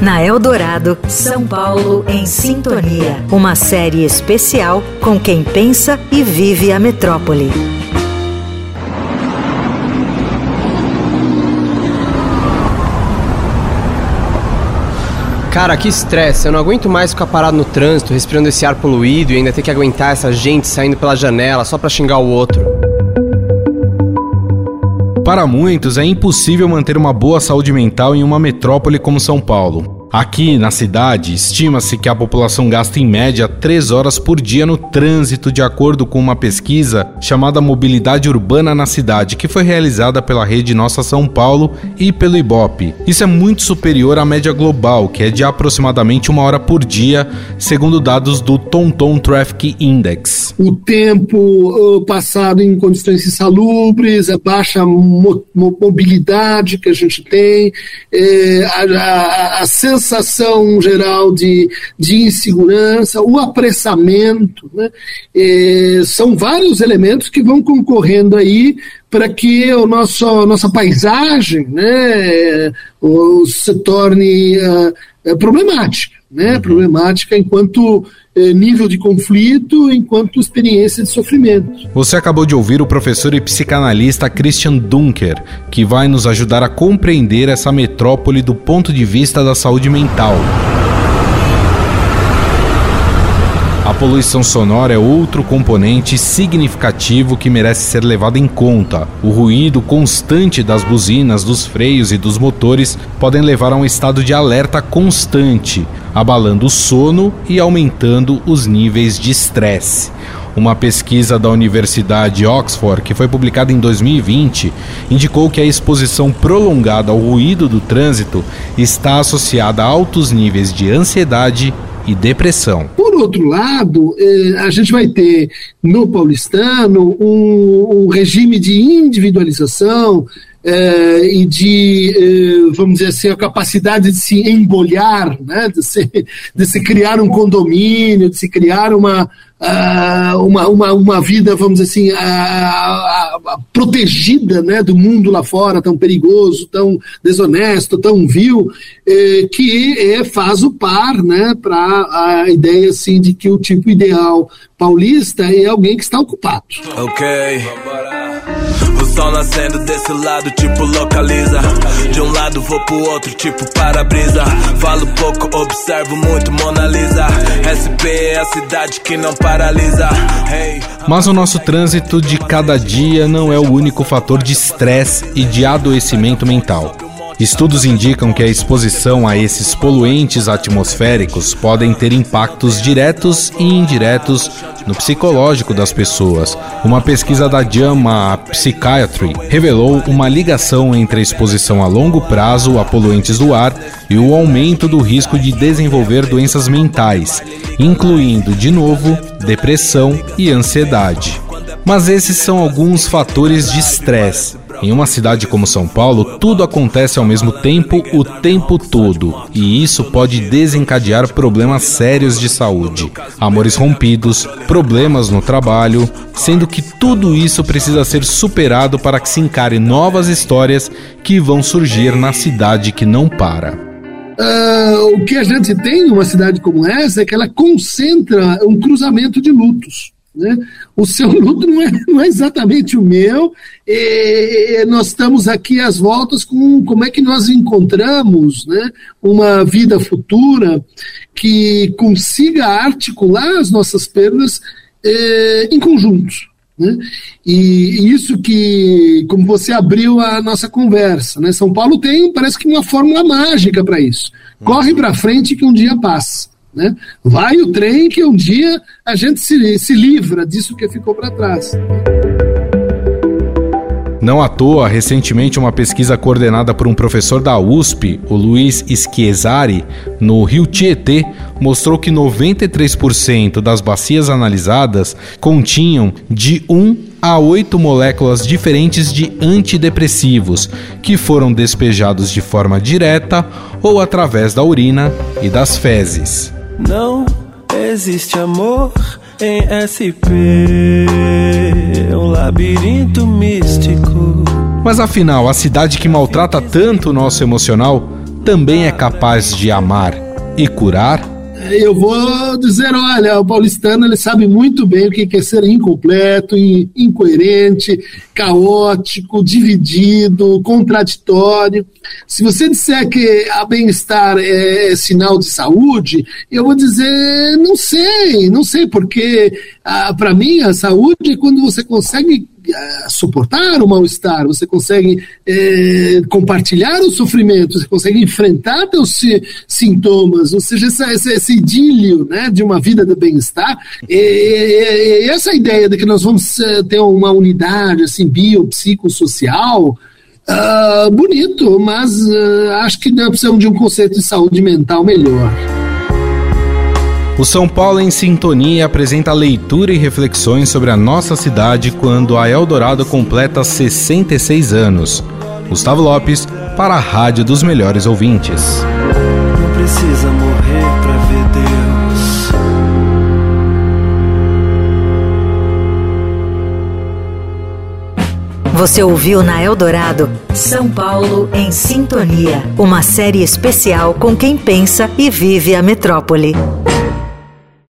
Na Eldorado, São Paulo em Sintonia. Uma série especial com quem pensa e vive a metrópole. Cara, que estresse. Eu não aguento mais ficar parado no trânsito, respirando esse ar poluído e ainda ter que aguentar essa gente saindo pela janela só pra xingar o outro. Para muitos, é impossível manter uma boa saúde mental em uma metrópole como São Paulo. Aqui na cidade, estima-se que a população gasta em média 3 horas por dia no trânsito, de acordo com uma pesquisa chamada Mobilidade Urbana na Cidade, que foi realizada pela rede Nossa São Paulo e pelo Ibope. Isso é muito superior à média global, que é de aproximadamente uma hora por dia, segundo dados do TomTom Traffic Index. O tempo uh, passado em condições insalubres, a baixa mo mobilidade que a gente tem, eh, a, a, a sensação geral de, de insegurança, o apressamento, né? É, são vários elementos que vão concorrendo aí para que o nosso, a nossa paisagem né, se torne uh, problemática, né, uhum. problemática enquanto uh, nível de conflito, enquanto experiência de sofrimento. Você acabou de ouvir o professor e psicanalista Christian Dunker, que vai nos ajudar a compreender essa metrópole do ponto de vista da saúde mental. A poluição sonora é outro componente significativo que merece ser levado em conta. O ruído constante das buzinas, dos freios e dos motores podem levar a um estado de alerta constante, abalando o sono e aumentando os níveis de estresse. Uma pesquisa da Universidade Oxford, que foi publicada em 2020, indicou que a exposição prolongada ao ruído do trânsito está associada a altos níveis de ansiedade e depressão. Por outro lado, eh, a gente vai ter no paulistano um, um regime de individualização eh, e de, eh, vamos dizer assim, a capacidade de se embolhar, né, de, se, de se criar um condomínio, de se criar uma, uh, uma, uma, uma vida, vamos dizer assim, uh, uh, protegida né, do mundo lá fora, tão perigoso, tão desonesto, tão vil, eh, que faz o par né, para a ideia assim, de que o tipo ideal paulista é alguém que está ocupado. Ok. O sol nascendo desse lado, tipo localiza. De um lado vou pro outro, tipo para-brisa. Falo pouco, observo muito Mona Lisa. SP é a cidade que não paralisa. Hey. Mas o nosso trânsito de cada dia não é o único fator de estresse e de adoecimento mental. Estudos indicam que a exposição a esses poluentes atmosféricos podem ter impactos diretos e indiretos no psicológico das pessoas. Uma pesquisa da JAMA Psychiatry revelou uma ligação entre a exposição a longo prazo a poluentes do ar e o aumento do risco de desenvolver doenças mentais, incluindo, de novo, depressão e ansiedade. Mas esses são alguns fatores de estresse em uma cidade como São Paulo, tudo acontece ao mesmo tempo o tempo todo, e isso pode desencadear problemas sérios de saúde, amores rompidos, problemas no trabalho, sendo que tudo isso precisa ser superado para que se encare novas histórias que vão surgir na cidade que não para. Uh, o que a gente tem numa cidade como essa é que ela concentra um cruzamento de lutos. Né? O seu luto não é, não é exatamente o meu. E nós estamos aqui às voltas com como é que nós encontramos né, uma vida futura que consiga articular as nossas perdas eh, em conjunto. Né? E isso que, como você abriu a nossa conversa, né? São Paulo tem, parece que uma fórmula mágica para isso. Corre para frente que um dia passa. Né? Vai o trem que um dia a gente se, se livra disso que ficou para trás. Não à toa, recentemente uma pesquisa coordenada por um professor da USP, o Luiz Schiesari, no Rio Tietê, mostrou que 93% das bacias analisadas continham de 1 a 8 moléculas diferentes de antidepressivos, que foram despejados de forma direta ou através da urina e das fezes. Não existe amor em SP, um labirinto místico. Mas afinal, a cidade que maltrata tanto o nosso emocional também é capaz de amar e curar? Eu vou dizer, olha, o paulistano ele sabe muito bem o que é ser incompleto, incoerente, caótico, dividido, contraditório. Se você disser que a bem-estar é sinal de saúde, eu vou dizer, não sei, não sei, porque ah, para mim a saúde é quando você consegue suportar o mal-estar, você consegue é, compartilhar o sofrimento, você consegue enfrentar seus sintomas, ou seja, esse, esse idílio né, de uma vida de bem-estar. E, e, e, essa ideia de que nós vamos eh, ter uma unidade assim, biopsicossocial, uh, bonito, mas uh, acho que nós precisamos de um conceito de saúde mental melhor. O São Paulo em Sintonia apresenta leitura e reflexões sobre a nossa cidade quando a Eldorado completa 66 anos. Gustavo Lopes, para a Rádio dos Melhores Ouvintes. Não precisa morrer pra ver Deus. Você ouviu na Eldorado São Paulo em Sintonia, uma série especial com quem pensa e vive a metrópole.